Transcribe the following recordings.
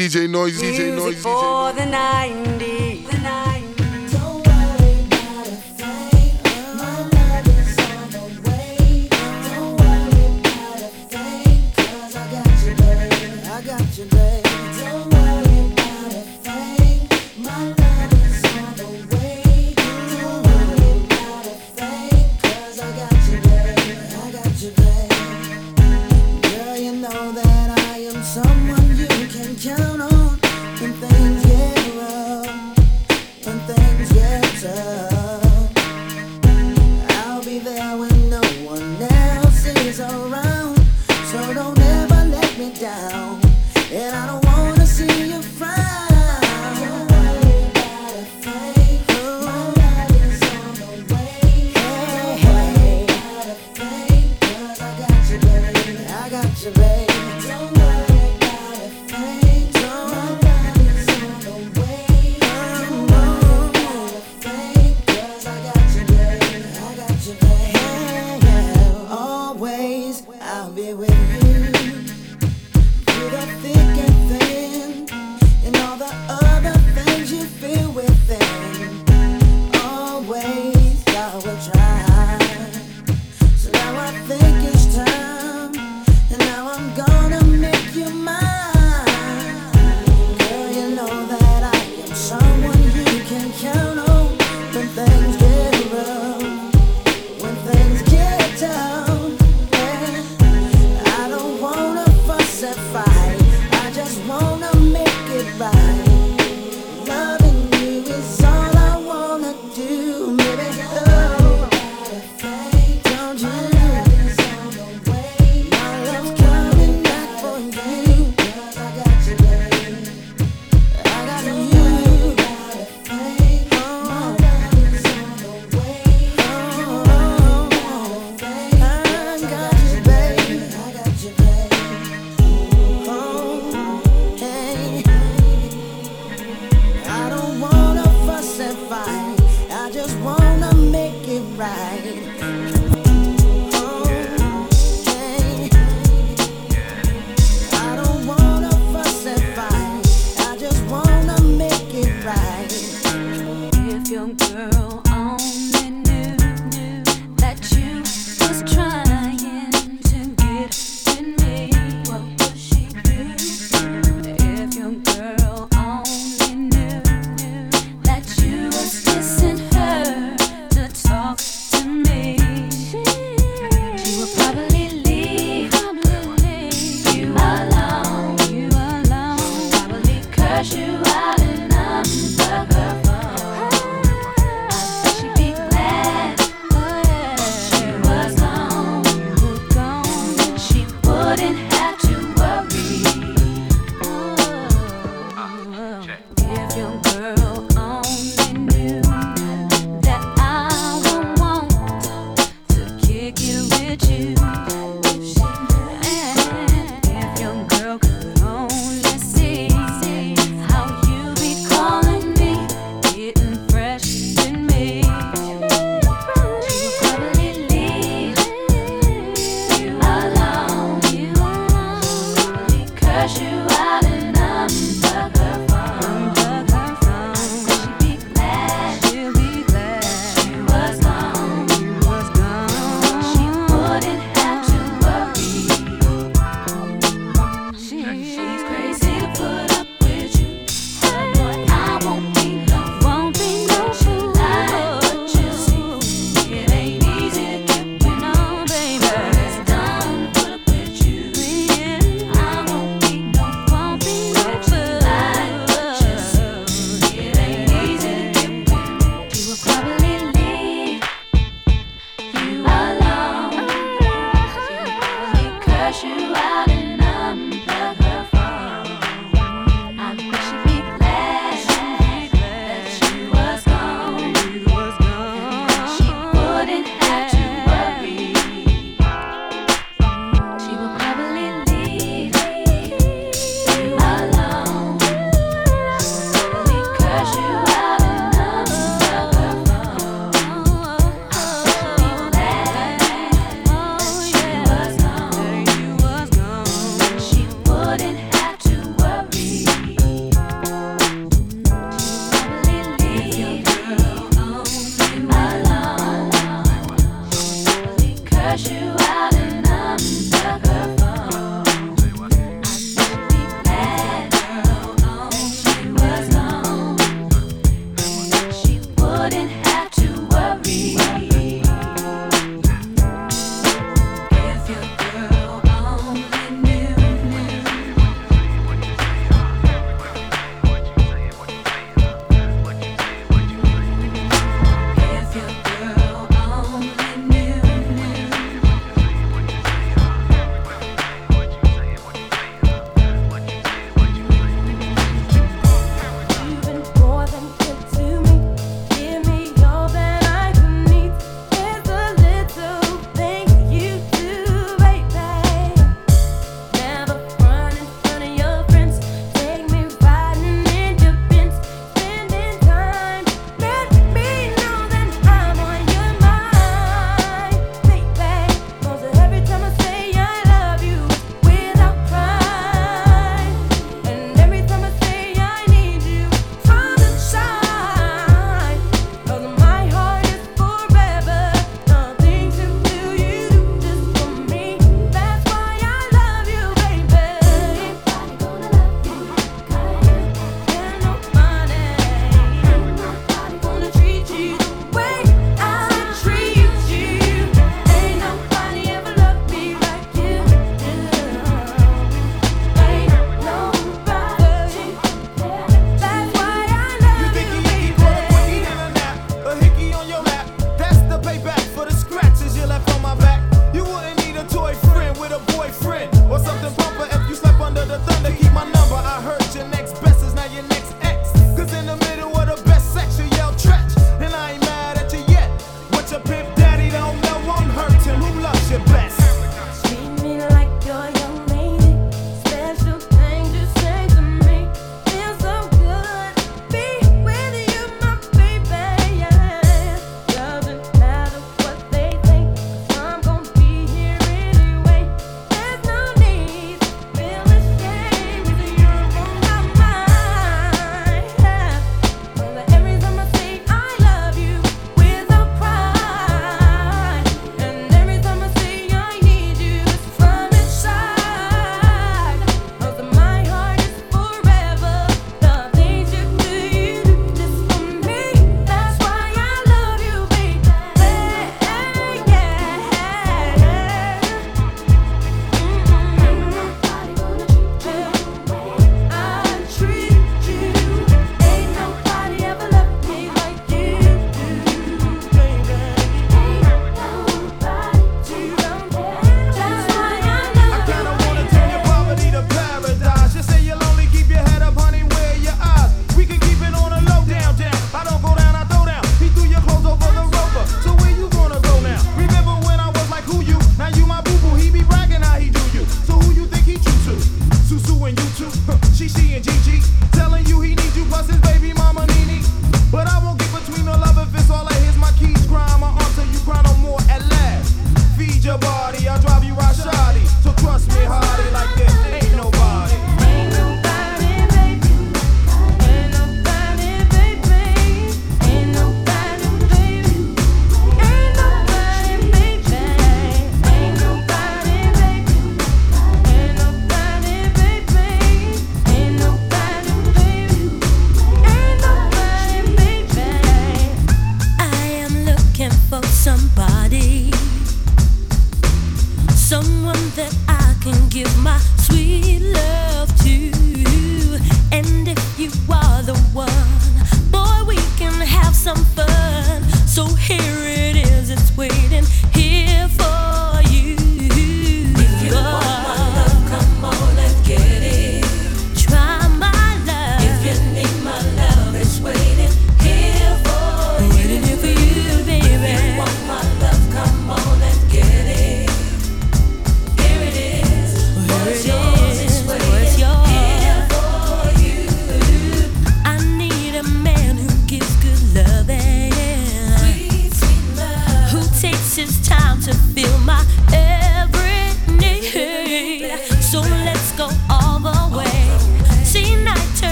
DJ Noise, DJ Noise, DJ for try.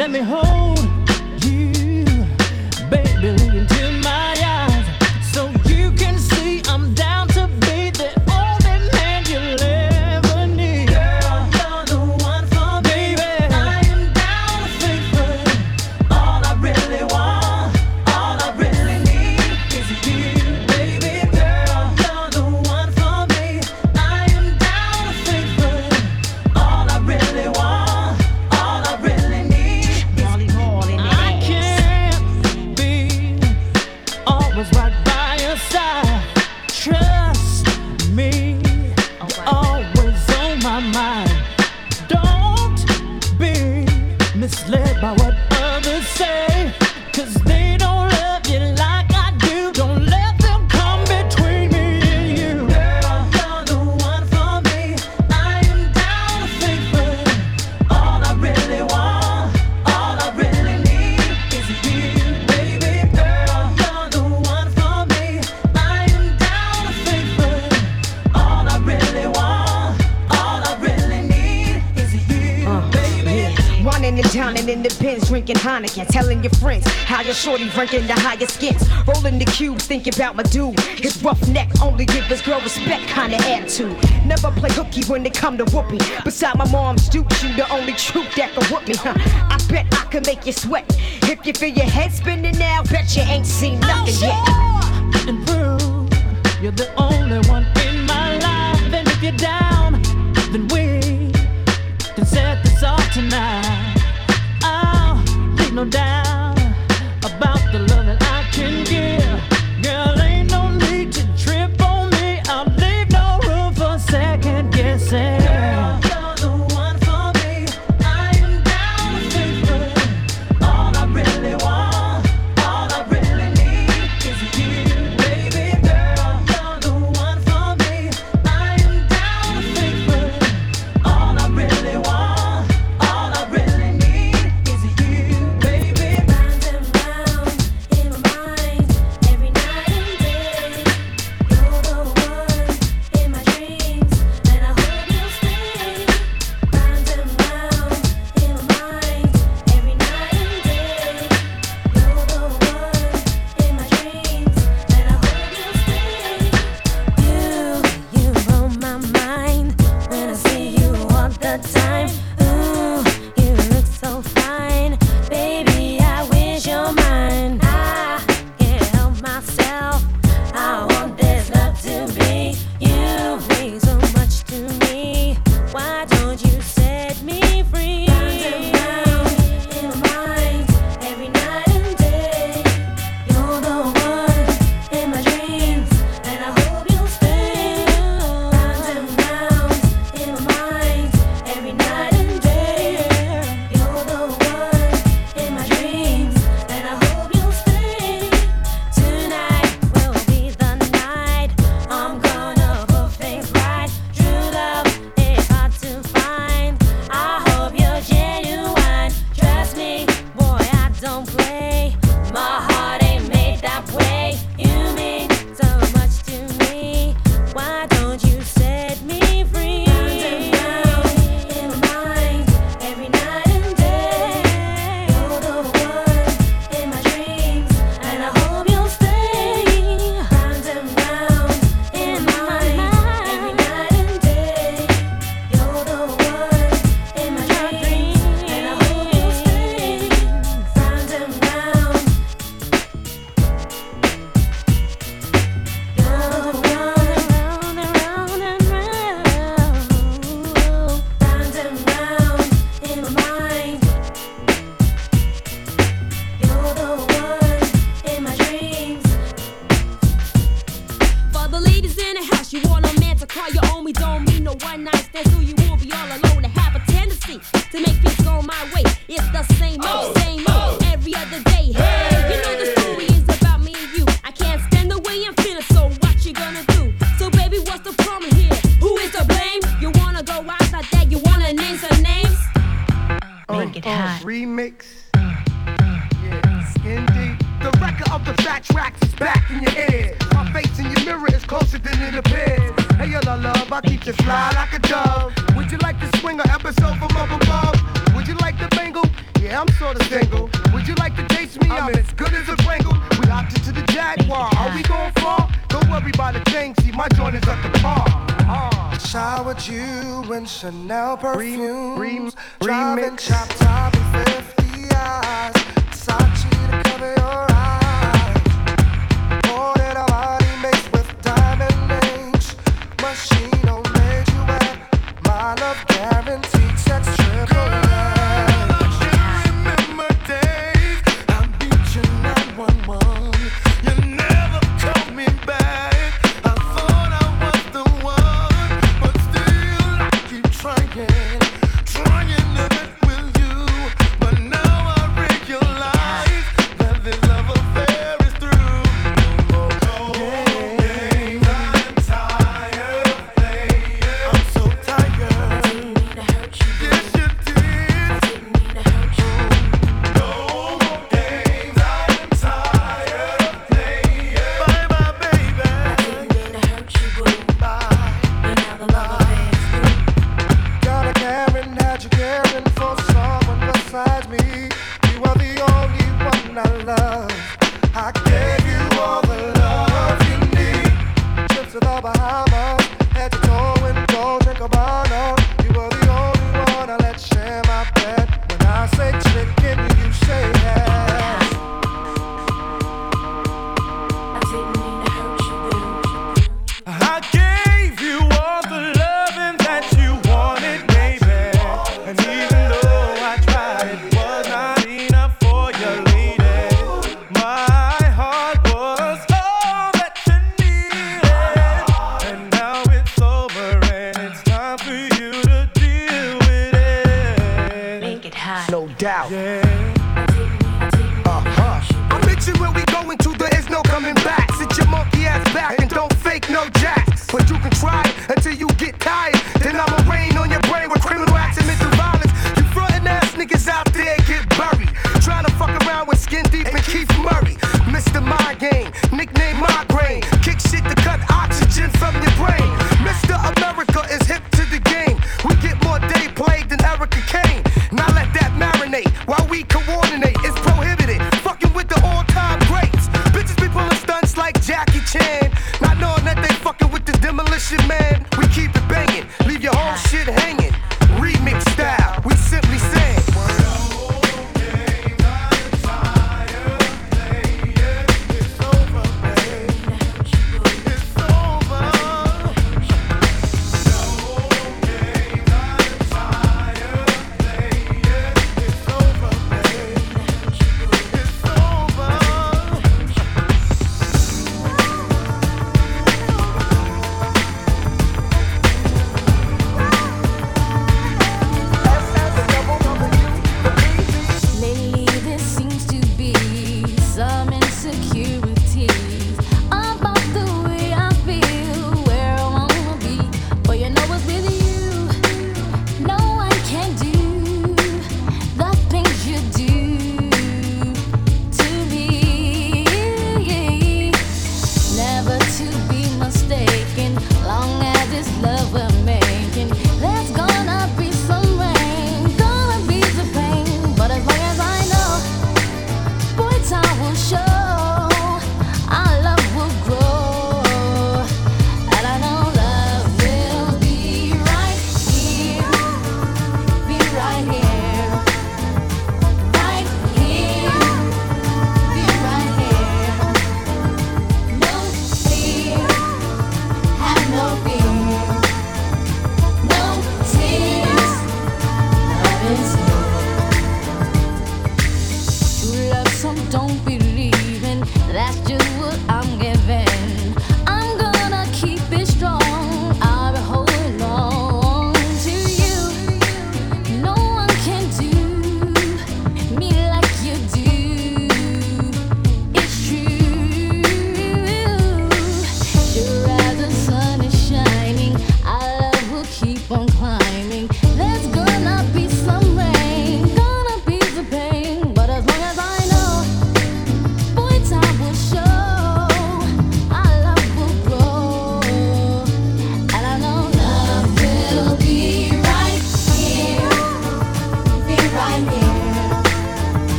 Let me hold. ranking the highest skins. Rolling the cubes, thinking about my dude. His rough neck only give his girl respect kind of attitude. Never play hooky when it come to whooping. Beside my mom's dude, you the only truth that can whoop me. Huh? I bet I can make you sweat. If you feel your head spinning now, bet you ain't seen oh, nothing sure. yet. And prove you're the only one in my life. And if you're down, then we can set this off tonight. Oh, leave no doubt. Doubt. Yeah.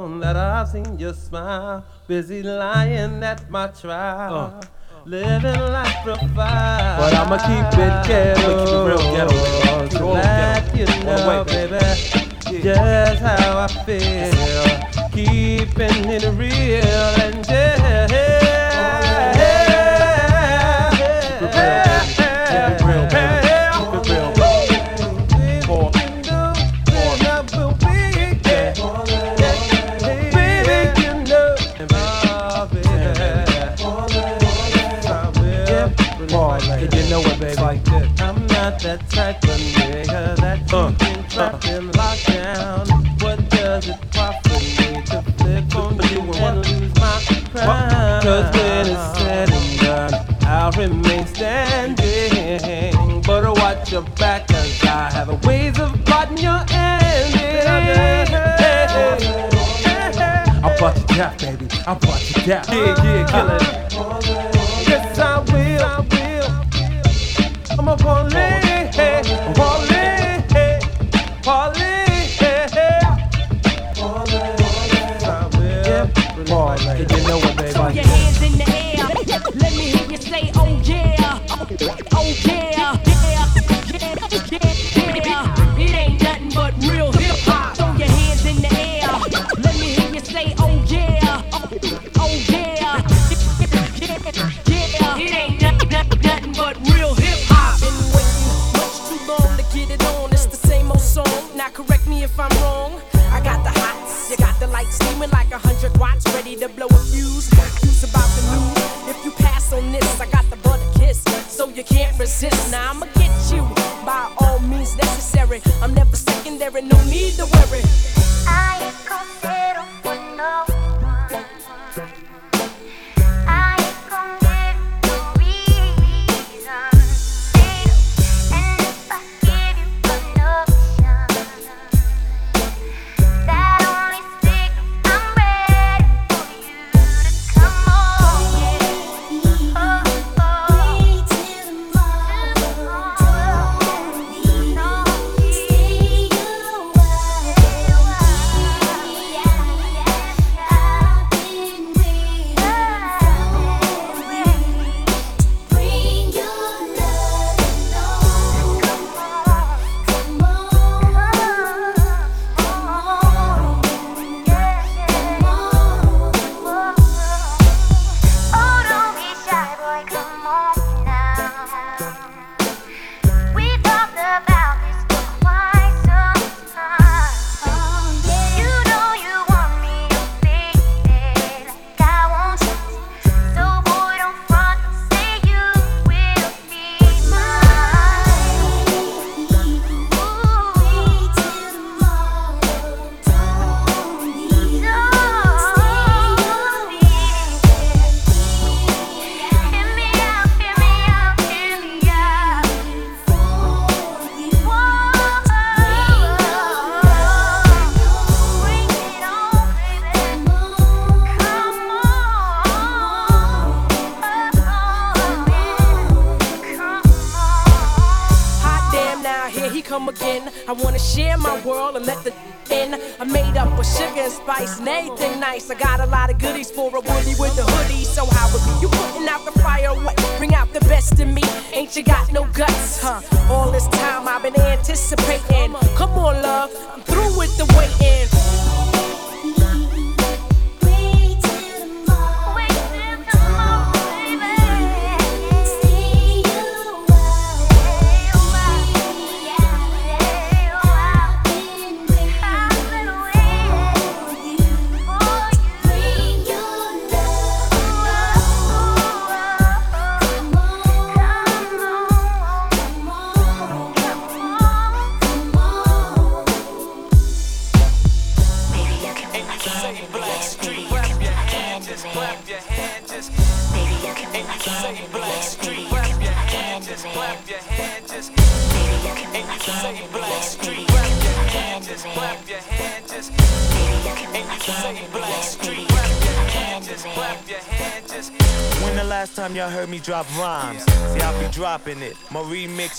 Long that I've seen your smile. Busy lying at my trial. Uh. Living life profile. But I'ma keep it ghetto. Keep it real ghetto, baby. Keep all you All the way, know, baby. Just how I feel. Keeping it real and yeah. That type of nigga that you uh, can trap uh. in lockdown. What does it profit me to flip on you and lose my crown? Cause when it's said and done, I'll remain standing. But watch your back, cause I have a ways of plotting your ending. I brought you down, baby. I brought you down. Yeah, yeah, kill it. Uh, yeah. Yeah. It ain't nothing but real hip hop. Throw your hands in the air. Let me hear you say, oh yeah. Oh yeah. Yeah. It ain't nothing, nothing, nothing but real hip hop. Much too long to get it on. It's the same old song. Now correct me if I'm wrong. I got the hots, you got the lights steaming like a hundred watts, ready to blow a fuse. Resist. Now I'ma get you by all means necessary. I'm never secondary, no need to worry.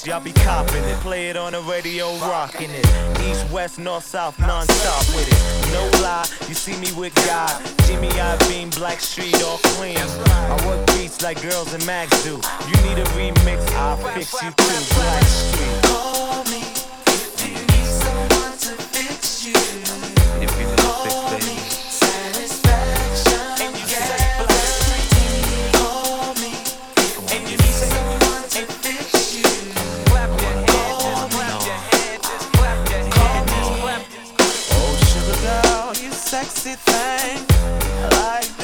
Y'all be copping it. Play it on the radio, rocking it. East, West, North, South, non-stop with it. No lie, you see me with God. Jimmy beam. Blackstreet, all clean. I work beats like girls and Max do. You need a remix, I'll fix you too. Blackstreet. sexy thing. Like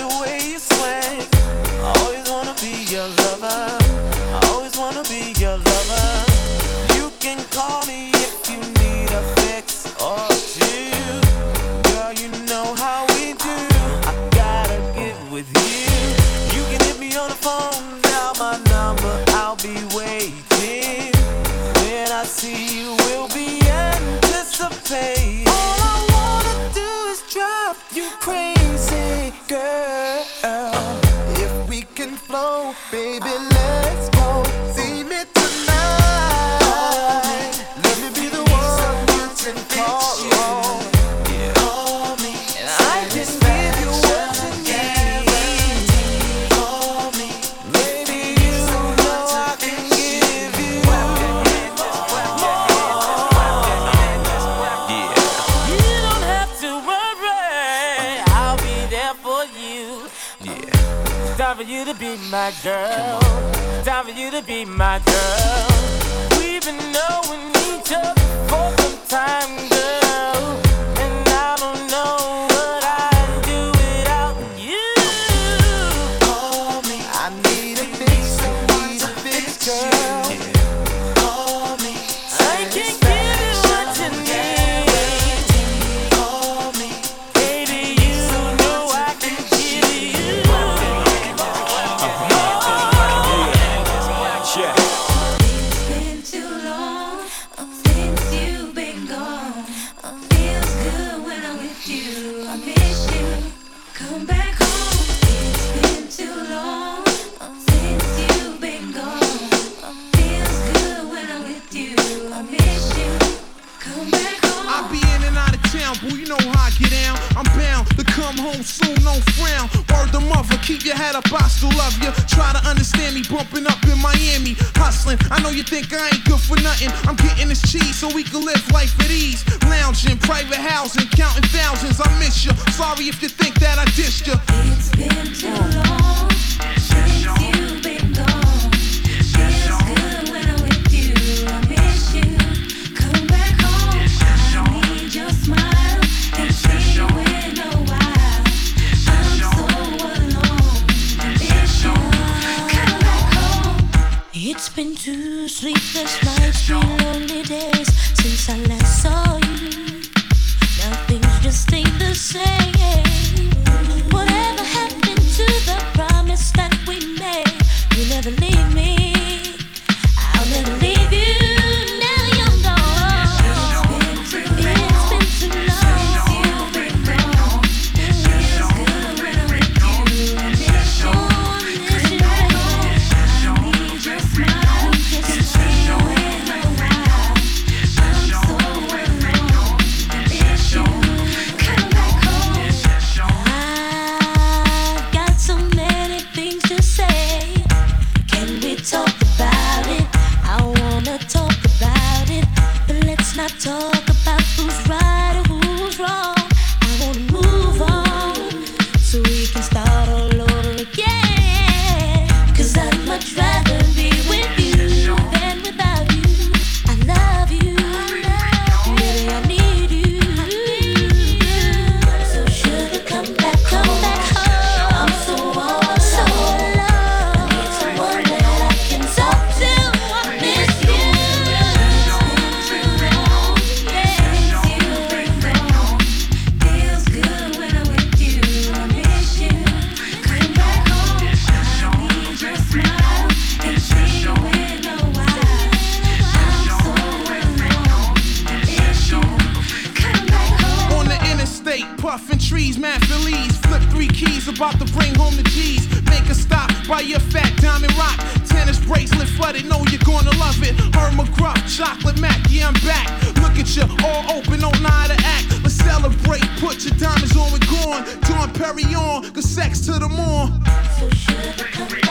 About to bring home the G's. Make a stop by your fat diamond rock. Tennis bracelet flooded, know you're gonna love it. Her McGruff, chocolate Mac, yeah, I'm back. Look at you, all open, on not to act. Let's celebrate, put your diamonds on, we're gone. Don on. cause sex to the morn. So sure.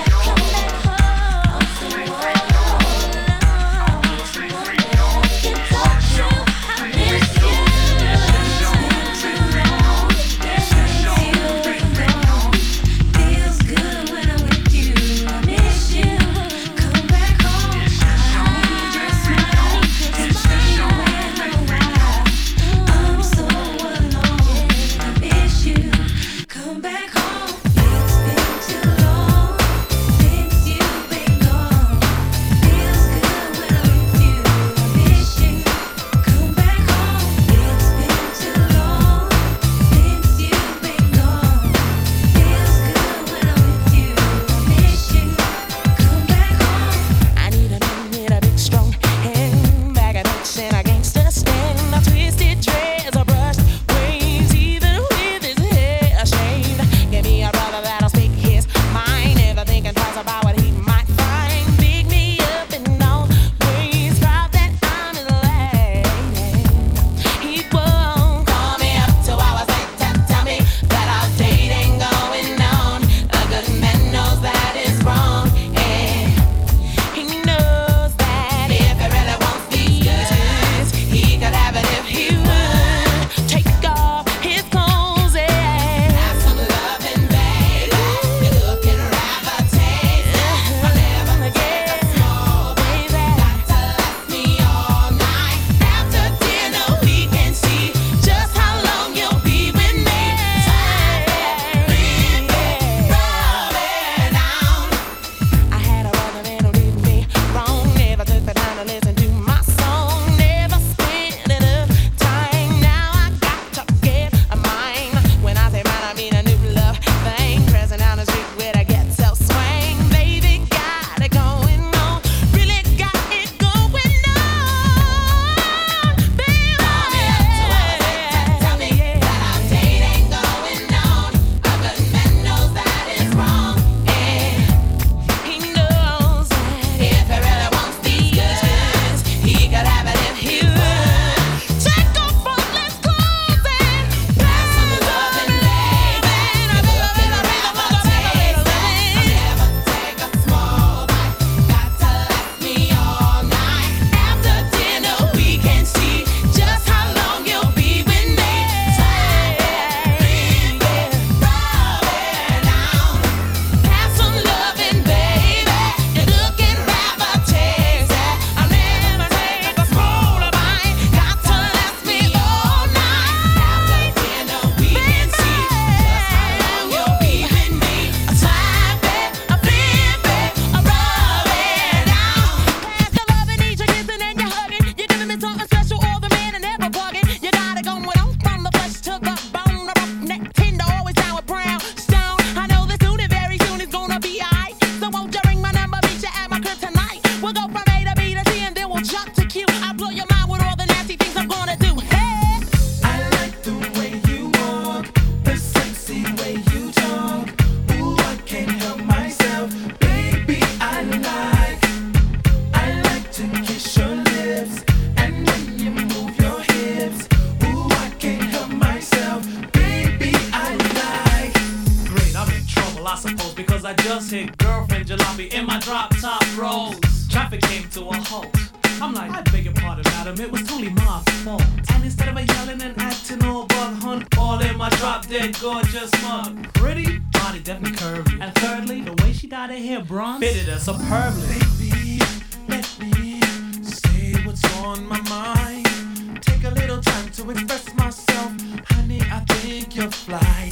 I suppose, because I just hit girlfriend jalopy in my drop top rolls. Traffic came to a halt. I'm like, I beg your pardon, madam, it was totally my fault. And instead of a yelling and acting all bug hunt, all in my drop dead gorgeous mug. Pretty, body definitely curvy. And thirdly, the way she dyed her hair bronze fitted her superbly. Baby, let me say what's on my mind. Take a little time to express myself. Honey, I think you're fly.